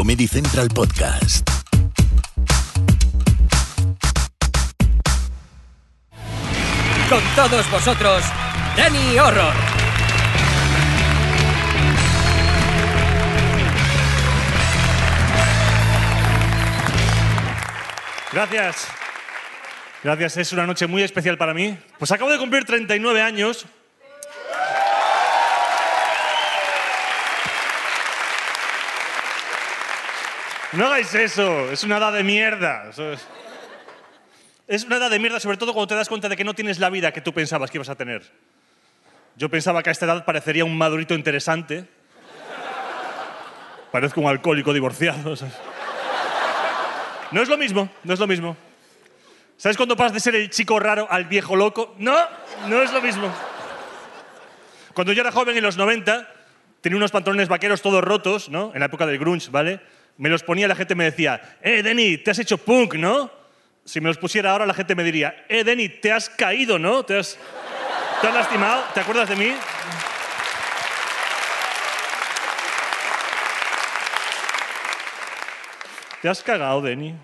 Comedy Central Podcast. Con todos vosotros, Danny Horror. Gracias. Gracias, es una noche muy especial para mí. Pues acabo de cumplir 39 años. No hagáis eso, es una edad de mierda. Es... una edad de mierda, sobre todo cuando te das cuenta de que no tienes la vida que tú pensabas que ibas a tener. Yo pensaba que a esta edad parecería un madurito interesante. Parezco un alcohólico divorciado. No es lo mismo, no es lo mismo. ¿Sabes cuándo pasas de ser el chico raro al viejo loco? No, no es lo mismo. Cuando yo era joven, en los 90, tenía unos pantalones vaqueros todos rotos, ¿no? En la época del grunge, ¿vale? Me los ponía la gente me decía, eh, Denny, te has hecho punk, ¿no? Si me los pusiera ahora, la gente me diría, eh, Denny, te has caído, ¿no? ¿Te has, ¿Te has lastimado? ¿Te acuerdas de mí? ¿Te has cagado, Denny?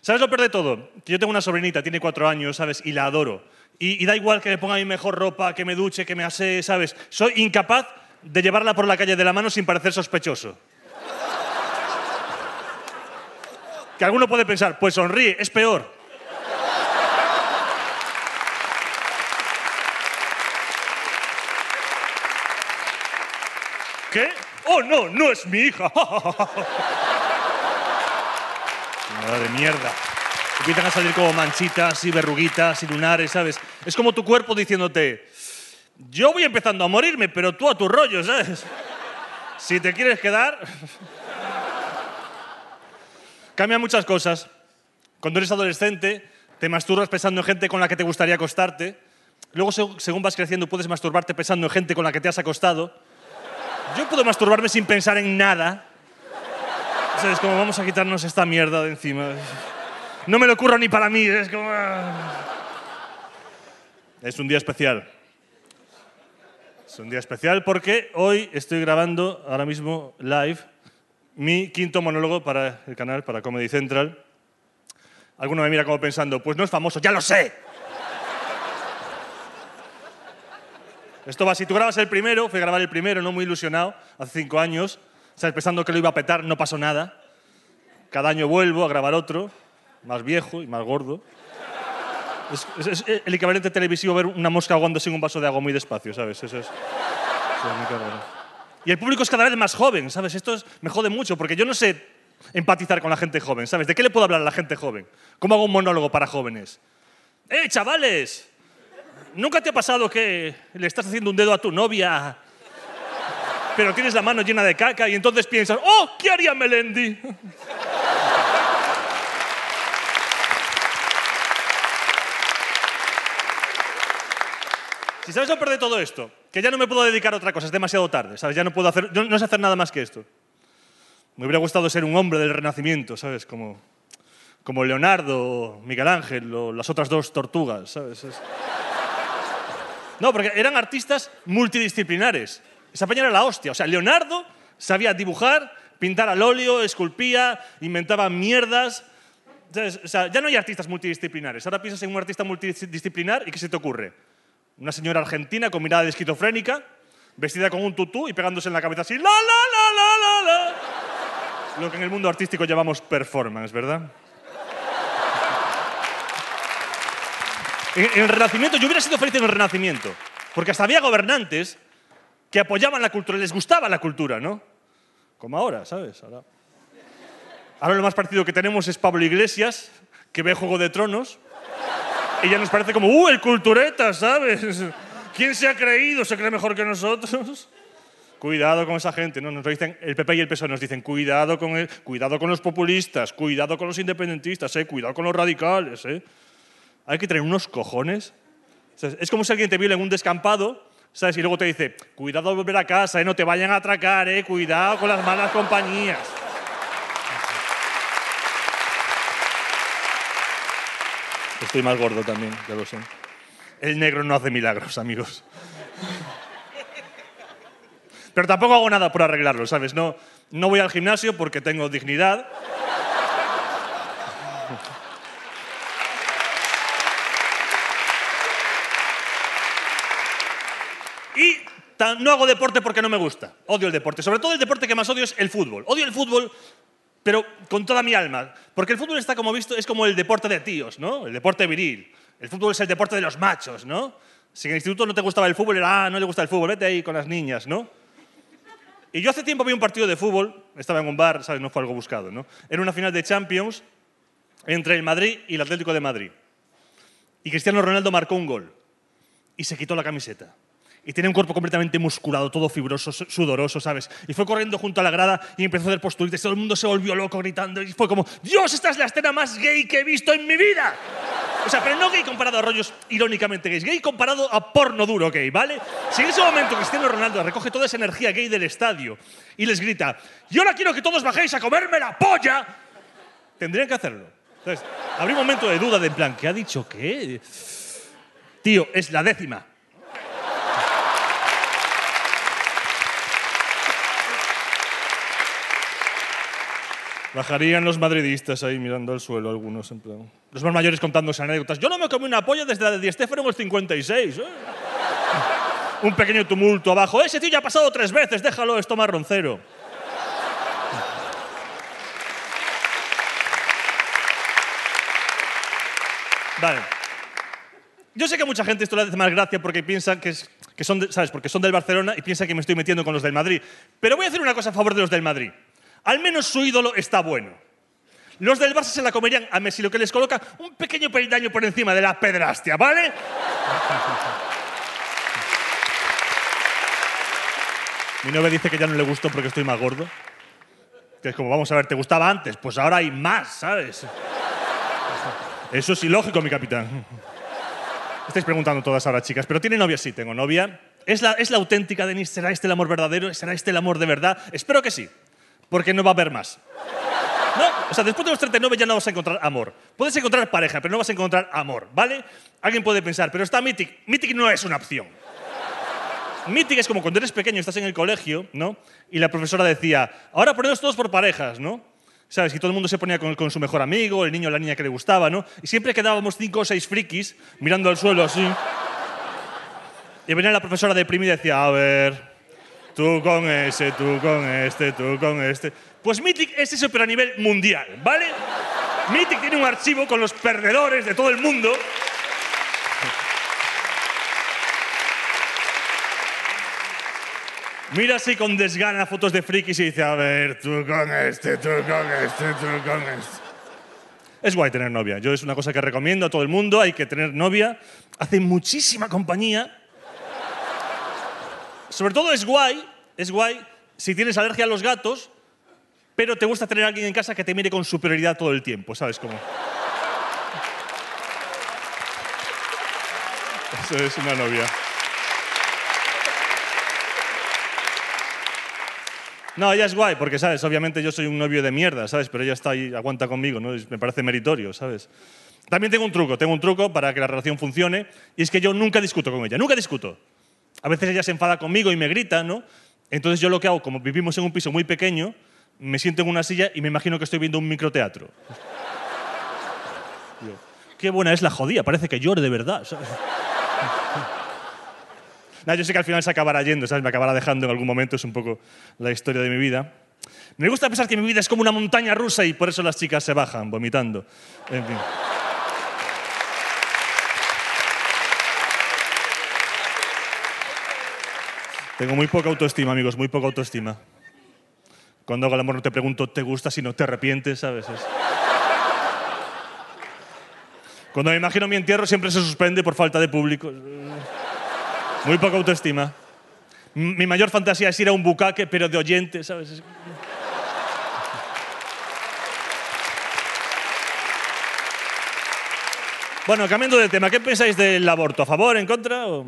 ¿Sabes lo peor de todo? Que yo tengo una sobrinita, tiene cuatro años, ¿sabes? Y la adoro. Y, y da igual que me ponga mi mejor ropa, que me duche, que me asee, ¿sabes? Soy incapaz de llevarla por la calle de la mano sin parecer sospechoso. Que alguno puede pensar, pues sonríe, es peor. ¿Qué? Oh, no, no es mi hija. Nada de mierda. Empiezan a salir como manchitas y verruguitas y lunares, ¿sabes? Es como tu cuerpo diciéndote, yo voy empezando a morirme, pero tú a tu rollo, ¿sabes? Si te quieres quedar... Cambia muchas cosas. Cuando eres adolescente, te masturbas pensando en gente con la que te gustaría acostarte. Luego, según vas creciendo, puedes masturbarte pensando en gente con la que te has acostado. Yo puedo masturbarme sin pensar en nada. ¿Sabes? Como vamos a quitarnos esta mierda de encima. No me lo ocurra ni para mí. Es como... ah. Es un día especial. Es un día especial porque hoy estoy grabando ahora mismo live mi quinto monólogo para el canal, para Comedy Central. Alguno me mira como pensando, pues no es famoso, ya lo sé. Esto va, si tú grabas el primero, fui a grabar el primero, no muy ilusionado, hace cinco años, ¿sabes? pensando que lo iba a petar, no pasó nada. Cada año vuelvo a grabar otro, más viejo y más gordo. Es, es- es el equivalente televisivo ver una mosca ahogándose en un vaso de agua muy despacio, ¿sabes? Eso es, eso. Y el público es cada vez más joven, ¿sabes? Esto es- me jode mucho porque yo no sé empatizar con la gente joven, ¿sabes? ¿De qué le puedo hablar a la gente joven? ¿Cómo hago un monólogo para jóvenes? ¡Eh, chavales! ¿Nunca te ha pasado que le estás haciendo un dedo a tu novia, pero tienes la mano llena de caca y entonces piensas, ¡oh, ¿qué haría Melendi? Si sabes lo peor de todo esto, que ya no me puedo dedicar a otra cosa, es demasiado tarde, ¿sabes? Ya no puedo hacer, yo no sé hacer nada más que esto. Me hubiera gustado ser un hombre del Renacimiento, ¿sabes? Como, como Leonardo, Miguel Ángel o las otras dos tortugas, ¿sabes? Es- No, porque eran artistas multidisciplinares. Esa peña era la hostia. O sea, Leonardo sabía dibujar, pintar al óleo, esculpía, inventaba mierdas. ¿Sabes? O sea, ya no hay artistas multidisciplinares. Ahora piensas en un artista multidisciplinar y ¿qué se te ocurre? Una señora argentina con mirada de esquizofrénica, vestida con un tutú y pegándose en la cabeza así, la, la, la, la, la, la. Lo que en el mundo artístico llamamos performance, ¿verdad? En el Renacimiento, yo hubiera sido feliz en el Renacimiento, porque hasta había gobernantes que apoyaban la cultura, les gustaba la cultura, ¿no? Como ahora, ¿sabes? Ahora, ahora lo más parecido que tenemos es Pablo Iglesias, que ve Juego de Tronos, y ya nos parece como, ¡uh, el cultureta, ¿sabes? ¿Quién se ha creído? ¿Se cree mejor que nosotros? cuidado con esa gente. No, nos dicen, el PP y el PSOE nos dicen, cuidado con, cuidado con los populistas, cuidado con los independentistas, eh, cuidado con los radicales. Eh. Hay que tener unos cojones. Es como si alguien te viola en un descampado, ¿sabes? Y luego te dice, cuidado al volver a casa, eh, no te vayan a atracar, eh, cuidado con las malas compañías. Estoy más gordo también, ya lo sé. El negro no hace milagros, amigos. Pero tampoco hago nada por arreglarlo, ¿sabes? No, no voy al gimnasio porque tengo dignidad. Y no hago deporte porque no me gusta. Odio el deporte. Sobre todo el deporte que más odio es el fútbol. Odio el fútbol, pero con toda mi alma. Porque el fútbol está como visto, es como el deporte de tíos, ¿no? El deporte viril. El fútbol es el deporte de los machos, ¿no? Si en el instituto no te gustaba el fútbol, era, ah, no le gusta el fútbol, vete ahí con las niñas, ¿no? Y yo hace tiempo vi un partido de fútbol, estaba en un bar, ¿sabes? No fue algo buscado, ¿no? Era una final de Champions entre el Madrid y el Atlético de Madrid. Y Cristiano Ronaldo marcó un gol y se quitó la camiseta. Y tenía un cuerpo completamente musculado, todo fibroso, su- sudoroso, ¿sabes? Y fue corriendo junto a la grada y empezó a hacer posturitas. Todo el mundo se volvió loco gritando y fue como, Dios, esta es la escena más gay que he visto en mi vida. O sea, pero no gay comparado a rollos irónicamente gays, gay comparado a porno duro gay, ¿vale? Si en ese momento Cristiano Ronaldo recoge toda esa energía gay del estadio y les grita, y ahora quiero que todos bajéis a comerme la polla, tendrían que hacerlo. Entonces, habría un momento de duda de en plan, ¿qué ha dicho qué? Tío, es la décima. Bajarían los madridistas ahí mirando al suelo, algunos en plan. Los más mayores contándose anécdotas. Yo no me comí una polla desde la de Di Stéfano en el 56. ¿eh? Un pequeño tumulto abajo. Ese tío ya ha pasado tres veces, déjalo, esto marroncero. Vale. Yo sé que mucha gente esto le hace más gracia porque piensa que, es- que son, de- ¿sabes? Porque son del Barcelona y piensa que me estoy metiendo con los del Madrid. Pero voy a hacer una cosa a favor de los del Madrid. Al menos su ídolo está bueno. Los del Barça se la comerían a Messi, lo que les coloca un pequeño peldaño por encima de la pedrastia, ¿vale? Mi novia dice que ya no le gustó porque estoy más gordo. Que es como, vamos a ver, ¿te gustaba antes? Pues ahora hay más, ¿sabes? Eso es ilógico, mi capitán. Estáis preguntando todas ahora, chicas. Pero tiene novia, sí, tengo novia. ¿Es la, ¿Es la auténtica, Denis? ¿Será este el amor verdadero? ¿Será este el amor de verdad? Espero que sí, porque no va a haber más. No, o sea, después de los 39 ya no vas a encontrar amor. Puedes encontrar pareja, pero no vas a encontrar amor, ¿vale? Alguien puede pensar, pero está Mythic. Mythic no es una opción. Mythic es como cuando eres pequeño, estás en el colegio, ¿no? Y la profesora decía, ahora ponemos todos por parejas, ¿no? ¿Sabes? Y todo el mundo se ponía con, con su mejor amigo, el niño o la niña que le gustaba, ¿no? Y siempre quedábamos cinco o seis frikis mirando al suelo así. Y venía la profesora deprimida y decía, a ver, tú con ese, tú con este, tú con este. Pues Mythic es eso, pero a nivel mundial, ¿vale? Mythic tiene un archivo con los perdedores de todo el mundo. Mira así con desgana fotos de frikis y dice, a ver, tú con este, tú con este, tú con este. Es guay tener novia. Yo es una cosa que recomiendo a todo el mundo. Hay que tener novia. Hace muchísima compañía. Sobre todo es guay, es guay si tienes alergia a los gatos, pero te gusta tener alguien en casa que te mire con superioridad todo el tiempo, ¿sabes cómo? Eso es una novia. No, ella es guay, porque, ¿sabes? Obviamente yo soy un novio de mierda, ¿sabes? Pero ella está ahí, aguanta conmigo, ¿no? Me parece meritorio, ¿sabes? También tengo un truco, tengo un truco para que la relación funcione, y es que yo nunca discuto con ella, nunca discuto. A veces ella se enfada conmigo y me grita, ¿no? Entonces yo lo que hago, como vivimos en un piso muy pequeño, me siento en una silla y me imagino que estoy viendo un microteatro. Yo, Qué buena es la jodía, parece que llore de verdad, ¿sabes? Yo sé que al final se acabará yendo, ¿sabes? Me acabará dejando en algún momento, es un poco la historia de mi vida. Me gusta pensar que mi vida es como una montaña rusa y por eso las chicas se bajan, vomitando. En fin. Tengo muy poca autoestima, amigos, muy poca autoestima. Cuando hago el amor no te pregunto, ¿te gusta? Si no te arrepientes, ¿sabes? Es- Cuando me imagino mi entierro siempre se suspende por falta de público. Muy poca autoestima. Mi mayor fantasía es ir a un bucaque, pero de oyente, ¿sabes? Es- Bueno, cambiando de tema, ¿qué pensáis del aborto? ¿A favor, en contra? o-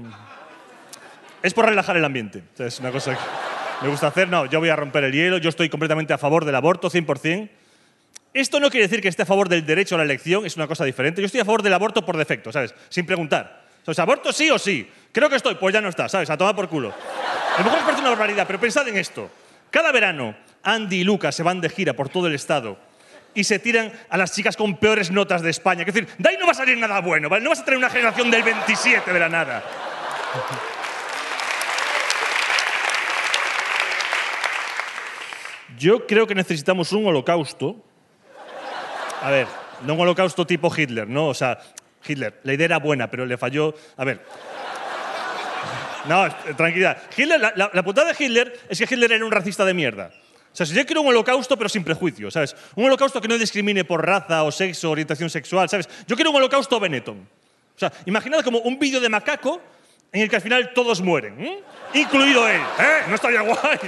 Es por relajar el ambiente. Es una cosa que me gusta hacer. No, yo voy a romper el hielo. Yo estoy completamente a favor del aborto, 100%. Esto no quiere decir que esté a favor del derecho a la elección, es una cosa diferente. Yo estoy a favor del aborto por defecto, ¿sabes? Sin preguntar. O sea, ¿aborto sí o sí? Creo que estoy, pues ya no está, ¿sabes? A tomar por culo. A lo mejor os parece una barbaridad, pero pensad en esto. Cada verano, Andy y Lucas se van de gira por todo el estado y se tiran a las chicas con peores notas de España. Es decir, de ahí no va a salir nada bueno, ¿vale? No vas a tener una generación del 27 de la nada. Yo creo que necesitamos un holocausto. A ver, no un holocausto tipo Hitler, ¿no? O sea, Hitler, la idea era buena, pero le falló. A ver. No, tranquilidad. Hitler, la, la, la putada de Hitler es que Hitler era un racista de mierda. O sea, si yo quiero un holocausto, pero sin prejuicio, ¿sabes? Un holocausto que no discrimine por raza o sexo, orientación sexual, ¿sabes? Yo quiero un holocausto Benetton. O sea, imaginad como un vídeo de macaco en el que al final todos mueren, ¿eh? incluido él. ¿Eh? ¿No estaría guay?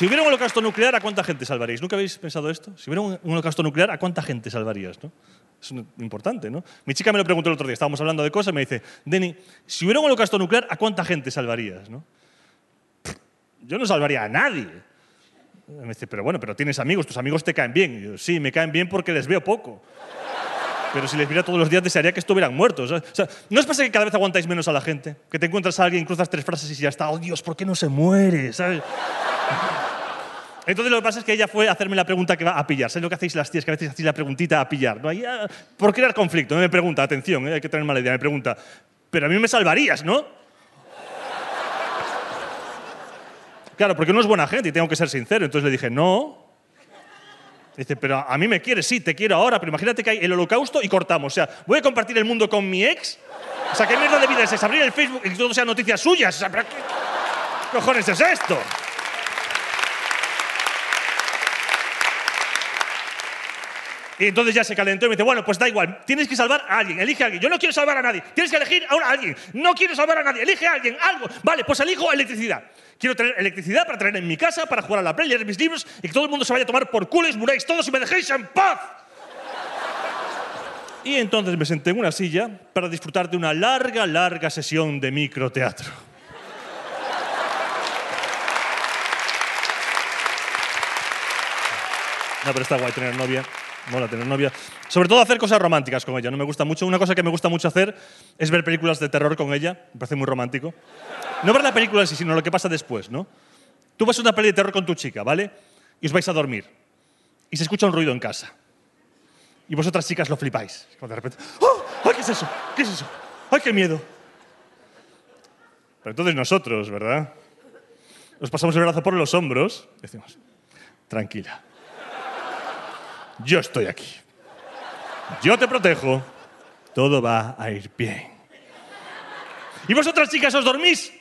Si hubiera un holocausto nuclear, ¿a cuánta gente salvaríais? ¿Nunca habéis pensado esto? Si hubiera un, holocausto nuclear, ¿a cuánta gente salvarías? ¿no? Es importante, ¿no? Mi chica me lo preguntó el otro día, estábamos hablando de cosas, me dice, Denny, si hubiera un holocausto nuclear, ¿a cuánta gente salvarías? ¿no? Yo no salvaría a nadie. Me dice, pero bueno, pero tienes amigos, tus amigos te caen bien. Y yo, sí, me caen bien porque les veo poco. Pero si les viera todos los días, desearía que estuvieran muertos. O sea, ¿no os pasa que cada vez aguantáis menos a la gente? Que te encuentras a alguien, cruzas tres frases y ya está. Oh, Dios, ¿por qué no se muere? ¿Sabes? Entonces lo que pasa es que ella fue a hacerme la pregunta que va a pillar. ¿Sabes lo que hacéis las tías? Que a veces hacéis la preguntita a pillar. ¿no? Ahí, ah, por crear conflicto. Me pregunta, atención, eh, hay que tener mala idea. Me pregunta, pero a mí me salvarías, ¿no? Claro, porque uno es buena gente y tengo que ser sincero. Entonces le dije, no. Dice, pero a mí me quieres, sí, te quiero ahora, pero imagínate que hay el holocausto y cortamos. O sea, voy a compartir el mundo con mi ex. O sea, ¿qué mierda de vida es esa? Abrir el Facebook y que todo sean noticias suyas. O sea, ¿pero ¿qué cojones es esto? Y entonces ya se calentó y me dice, bueno, pues da igual, tienes que salvar a alguien, elige a alguien. Yo no quiero salvar a nadie, tienes que elegir a alguien. No quiero salvar a nadie, elige a alguien, algo. Vale, pues elijo electricidad. Quiero tener electricidad para tener en mi casa, para jugar a la play, leer mis libros y que todo el mundo se vaya a tomar por culo y muráis todos y me dejéis en paz. Y entonces me senté en una silla para disfrutar de una larga, larga sesión de microteatro. No, pero está guay tener novia. Sobre todo hacer cosas románticas con ella. No me gusta mucho. Una cosa que me gusta mucho hacer es ver películas de terror con ella. Me parece muy romántico. No ver la película en sí, sino lo que pasa después, ¿no? Tú vas a una peli de terror con tu chica, ¿vale? Y os vais a dormir. Y se escucha un ruido en casa. Y vosotras chicas lo flipáis. Como de repente, ¡Oh! ¡Ay, qué es eso! ¿Qué es eso? ¡Ay, qué miedo! Pero entonces nosotros, ¿verdad? Nos pasamos el brazo por los hombros decimos, tranquila. Yo estoy aquí. Yo te protejo. Todo va a ir bien. ¿Y vosotras, chicas, os dormís?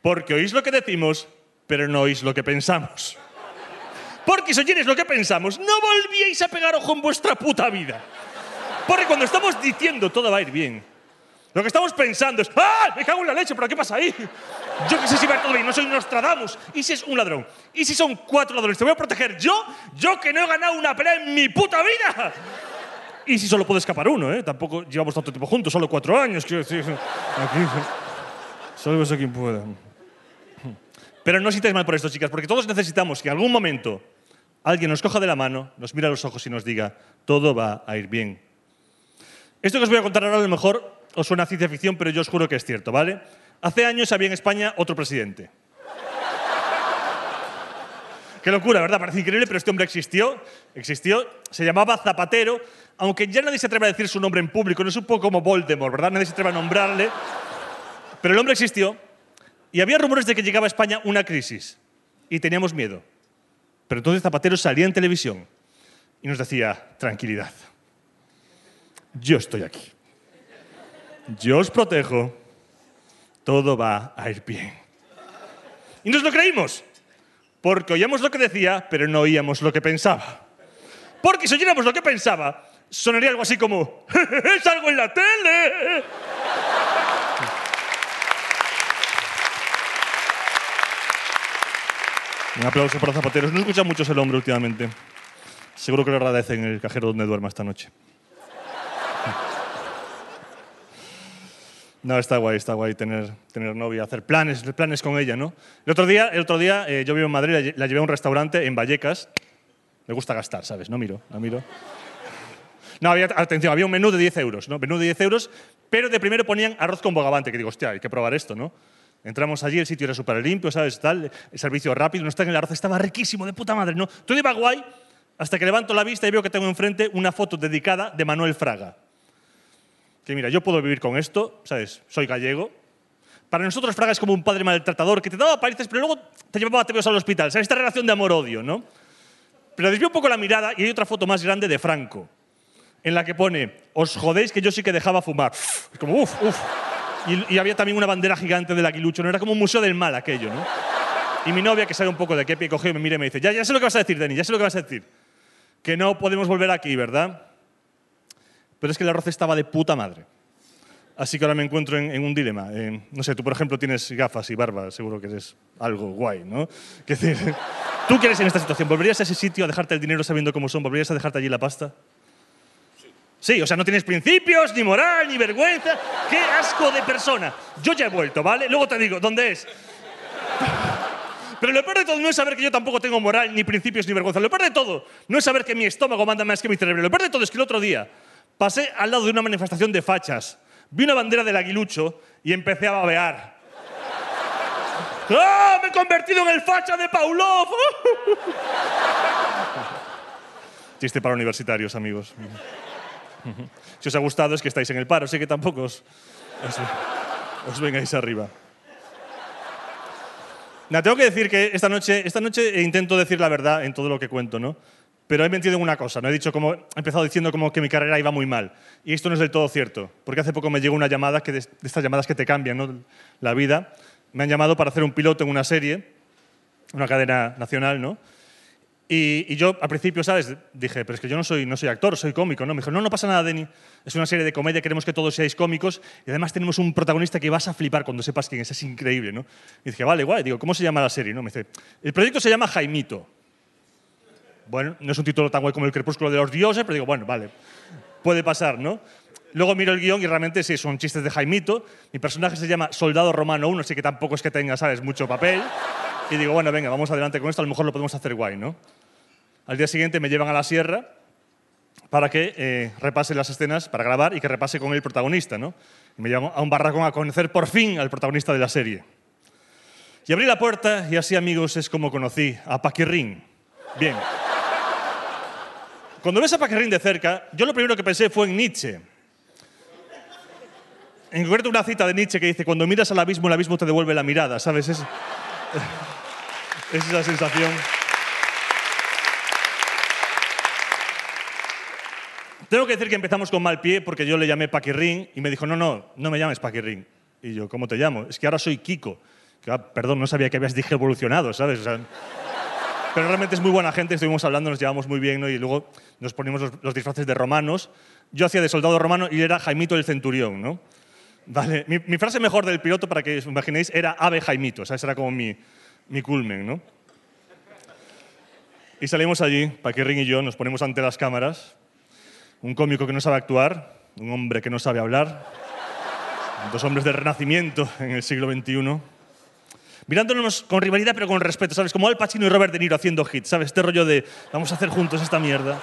Porque oís lo que decimos, pero no oís lo que pensamos. Porque si oyeres lo que pensamos, no volvíais a pegar ojo en vuestra puta vida. Porque cuando estamos diciendo todo va a ir bien, lo que estamos pensando es, ¡ah! Me cago en la leche, pero ¿qué pasa ahí? Yo qué sé si va todo bien, no soy Nostradamus. ¿Y si es un ladrón? ¿Y si son cuatro ladrones? ¿Te voy a proteger yo? ¿Yo que no he ganado una pelea en mi puta vida? Y si solo puede escapar uno, ¿eh? Tampoco llevamos tanto tiempo juntos, solo cuatro años, quiero decir. Aquí, sálvese quien pueda. Pero no os sintáis mal por esto, chicas, porque todos necesitamos que en algún momento alguien nos coja de la mano, nos mire a los ojos y nos diga, todo va a ir bien. Esto que os voy a contar ahora a lo mejor os suena a ciencia ficción, pero yo os juro que es cierto, ¿vale? Hace años había en España otro presidente. Qué locura, ¿verdad? Parece increíble, pero este hombre existió. Existió. Se llamaba Zapatero, aunque ya nadie se atreve a decir su nombre en público. No es un poco como Voldemort, ¿verdad? Nadie se atreve a nombrarle. Pero el hombre existió. Y había rumores de que llegaba a España una crisis. Y teníamos miedo. Pero entonces Zapatero salía en televisión y nos decía, tranquilidad. Yo estoy aquí yo os protejo, todo va a ir bien. Y nos lo creímos, porque oíamos lo que decía, pero no oíamos lo que pensaba. Porque si oyéramos lo que pensaba, sonaría algo así como, ¡es algo en la tele! Un aplauso para Zapateros. No escuchan muchos el hombre últimamente. Seguro que lo agradecen en el cajero donde duerma esta noche. No, está guay, está guay tener, tener novia, hacer planes, planes con ella, ¿no? El otro día, el otro día eh, yo vivo en Madrid, la, lle- la llevé a un restaurante en Vallecas. Me gusta gastar, ¿sabes? No miro, no miro. No, había, atención, había un menú de 10 euros, ¿no? Menú de 10 euros, pero de primero ponían arroz con bogavante, que digo, hostia, hay que probar esto, ¿no? Entramos allí, el sitio era súper limpio, ¿sabes? Tal, el servicio rápido, no está en el arroz, estaba riquísimo, de puta madre, ¿no? Todo iba guay, hasta que levanto la vista y veo que tengo enfrente una foto dedicada de Manuel Fraga. Que mira, yo puedo vivir con esto, ¿sabes? Soy gallego. Para nosotros Fraga es como un padre maltratador que te daba palizas, pero luego te llevaba a al hospital. ¿Sabes? Esta relación de amor-odio, ¿no? Pero desvío un poco la mirada y hay otra foto más grande de Franco, en la que pone, os jodéis que yo sí que dejaba fumar. Es como, uff, uff. Y, y había también una bandera gigante del aguilucho, ¿no? Era como un museo del mal aquello, ¿no? Y mi novia, que sabe un poco de qué pie cogió, me mira y me dice, ya, ya sé lo que vas a decir, Dani, ya sé lo que vas a decir. Que no podemos volver aquí, ¿verdad? Pero es que el arroz estaba de puta madre. Así que ahora me encuentro en, en un dilema. Eh, no sé, tú, por ejemplo, tienes gafas y barba, seguro que eres algo guay, ¿no? Es decir, ¿tú qué eres en esta situación? ¿Volverías a ese sitio a dejarte el dinero sabiendo cómo son? ¿Volverías a dejarte allí la pasta? Sí, o sea, no tienes principios, ni moral, ni vergüenza. ¡Qué asco de persona! Yo ya he vuelto, ¿vale? Luego te digo, ¿dónde es? Pero lo peor de todo no es saber que yo tampoco tengo moral, ni principios, ni vergüenza. Lo peor de todo no es saber que mi estómago manda más que mi cerebro. Lo peor de todo es que el otro día pasé al lado de una manifestación de fachas, vi una bandera del aguilucho y empecé a babear. ¡Ah! ¡Me he convertido en el facha de Paulov! Chiste para universitarios, amigos. Si os ha gustado es que estáis en el paro, sé que tampoco os, os, vengáis arriba. Nah, tengo que decir que esta noche, esta noche intento decir la verdad en todo lo que cuento, ¿no? Pero he mentido en una cosa, ¿no? He, dicho como, he empezado diciendo como que mi carrera iba muy mal. Y esto no es del todo cierto, porque hace poco me llegó una llamada, que de, estas llamadas que te cambian la vida. Me han llamado para hacer un piloto en una serie, una cadena nacional, ¿no? Y, yo al principio, ¿sabes? Dije, pero es que yo no soy, no soy actor, soy cómico, ¿no? Me dijo, no, no pasa nada, Denny. Es una serie de comedia, queremos que todos seáis cómicos y además tenemos un protagonista que vas a flipar cuando sepas quién es, es increíble, ¿no? Y dije, vale, guay. Digo, ¿cómo se llama la serie? ¿no? Me dice, el proyecto se llama Jaimito. Bueno, no es un título tan guay como El crepúsculo de los dioses, pero digo, bueno, vale, puede pasar, ¿no? Luego miro el guion y realmente sí, son chistes de Jaimito. Mi personaje se llama Soldado Romano 1, así que tampoco es que tenga, ¿sabes?, mucho papel. Y digo, bueno, venga, vamos adelante con esto, a lo mejor lo podemos hacer guay, ¿no? Al día siguiente me llevan a la sierra para que eh, repase las escenas, para grabar y que repase con el protagonista, ¿no? Me llevan a un barracón a conocer por fin al protagonista de la serie. Y abrí la puerta y así, amigos, es como conocí a Paquirrín. Bien. Cuando ves a Paquirrín de cerca, yo lo primero que pensé fue en Nietzsche. En concreto una cita de Nietzsche que dice, cuando miras al abismo, el abismo te devuelve la mirada, ¿sabes? Es, es esa sensación. Tengo que decir que empezamos con mal pie porque yo le llamé Paquirrín y me dijo, no, no, no me llames Paquirrín. Y yo, ¿cómo te llamo? Es que ahora soy Kiko. Que, ah, perdón, no sabía que habías dije evolucionado, ¿sabes? O pero realmente es muy buena gente, estuvimos hablando, nos llevamos muy bien, ¿no? Y luego nos ponimos los, disfraces de romanos. Yo hacía de soldado romano y era Jaimito el centurión, ¿no? Vale, mi, frase mejor del piloto, para que os imaginéis, era Ave Jaimito, o sea, ese era como mi, mi culmen, ¿no? Y salimos allí, Paquirrín y yo, nos ponemos ante las cámaras, un cómico que no sabe actuar, un hombre que no sabe hablar, dos hombres del renacimiento en el siglo XXI, mirándonos con rivalidad pero con respeto, ¿sabes? Como Al Pacino y Robert De Niro haciendo hits, ¿sabes? Este rollo de vamos a hacer juntos esta mierda.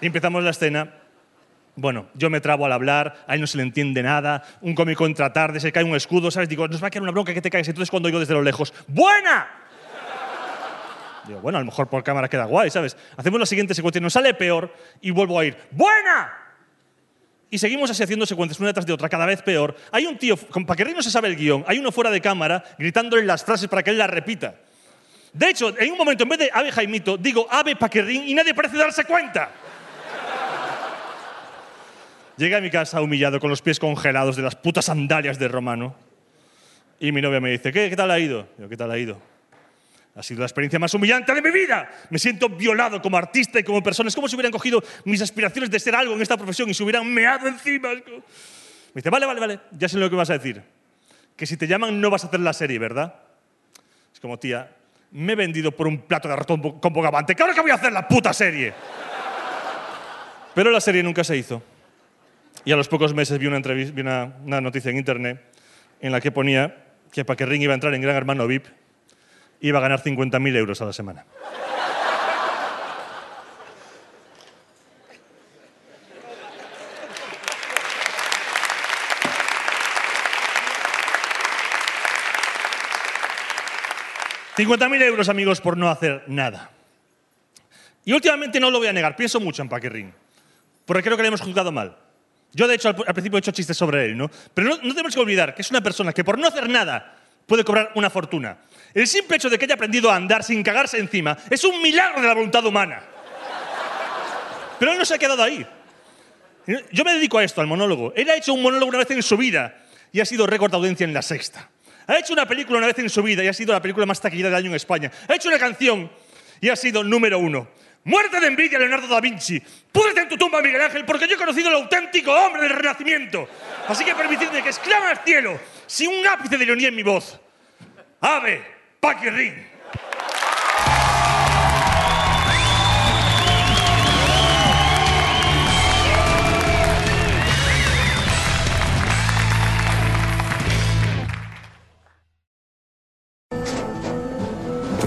Empezamos la escena. Bueno, yo me trabo al hablar, a él no se le entiende nada, un cómico entra tarde, se cae un escudo, ¿sabes? Digo, nos va a quedar una bronca que te caes. Entonces cuando oigo desde lo lejos, ¡buena! Digo, bueno, a lo mejor por cámara queda guay, ¿sabes? Hacemos la siguiente secuencia, nos sale peor y vuelvo a ir, ¡buena! Y seguimos así haciendo secuencias una detrás de otra, cada vez peor. Hay un tío, con Paquirrín no se sabe el guion, hay uno fuera de cámara gritándole las frases para que él las repita. De hecho, en un momento, en vez de Ave Jaimito, digo Ave Paquirrín y nadie parece darse cuenta. Llegué a mi casa humillado, con los pies congelados de las putas sandalias de Romano. Y mi novia me dice, ¿qué, qué tal ha ido? Yo, ¿qué tal ha ido? Ha sido la experiencia más humillante de mi vida. Me siento violado como artista y como persona. Es como si hubieran cogido mis aspiraciones de ser algo en esta profesión y se hubieran meado encima. Me dice, vale, vale, vale, ya sé lo que vas a decir. Que si te llaman no vas a hacer la serie, ¿verdad? Es como, tía, me he vendido por un plato de ratón con bogavante. ¡Claro que voy a hacer la puta serie! Pero la serie nunca se hizo. Y a los pocos meses vi una, una, noticia en internet en la que ponía que Paquerrín iba a entrar en Gran Hermano VIP iba a ganar 50.000 euros a la semana. $50.000 euros, amigos, por no hacer nada. Y últimamente no lo voy a negar, pienso mucho en Paquerrín, porque creo que le hemos juzgado mal. Yo, de hecho, al, al principio he hecho chistes sobre él, ¿no? Pero no, no tenemos que olvidar que es una persona que por no hacer nada puede cobrar una fortuna. El simple hecho de que haya aprendido a andar sin cagarse encima es un milagro de la voluntad humana. Pero él no se ha quedado ahí. Yo me dedico a esto, al monólogo. Él ha hecho un monólogo una vez en su vida y ha sido récord de audiencia en la sexta. Ha hecho una película una vez en su vida y ha sido la película más taquillera del año en España. Ha hecho una canción y ha sido número uno. Muerte de envidia, Leonardo da Vinci. Púdrete en tu tumba, Miguel Ángel, porque yo he conocido al auténtico hombre del Renacimiento. Así que permitidme que exclame al cielo, sin un ápice de ironía en mi voz. Ave, Paquirrín.